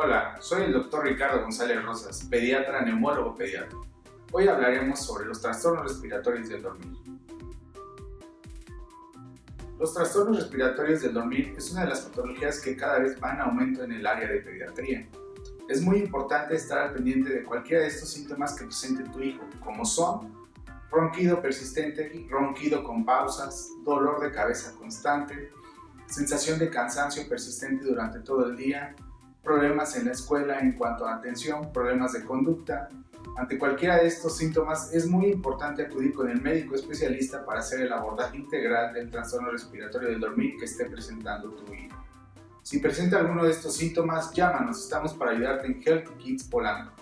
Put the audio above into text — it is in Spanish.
Hola, soy el doctor Ricardo González Rosas, pediatra, neumólogo pediatra. Hoy hablaremos sobre los trastornos respiratorios del dormir. Los trastornos respiratorios del dormir es una de las patologías que cada vez va en aumento en el área de pediatría. Es muy importante estar al pendiente de cualquiera de estos síntomas que presente tu hijo, como son ronquido persistente, ronquido con pausas, dolor de cabeza constante, sensación de cansancio persistente durante todo el día, problemas en la escuela en cuanto a atención, problemas de conducta. Ante cualquiera de estos síntomas es muy importante acudir con el médico especialista para hacer el abordaje integral del trastorno respiratorio del dormir que esté presentando tu hijo. Si presenta alguno de estos síntomas, llámanos, estamos para ayudarte en Healthy Kids Polanco.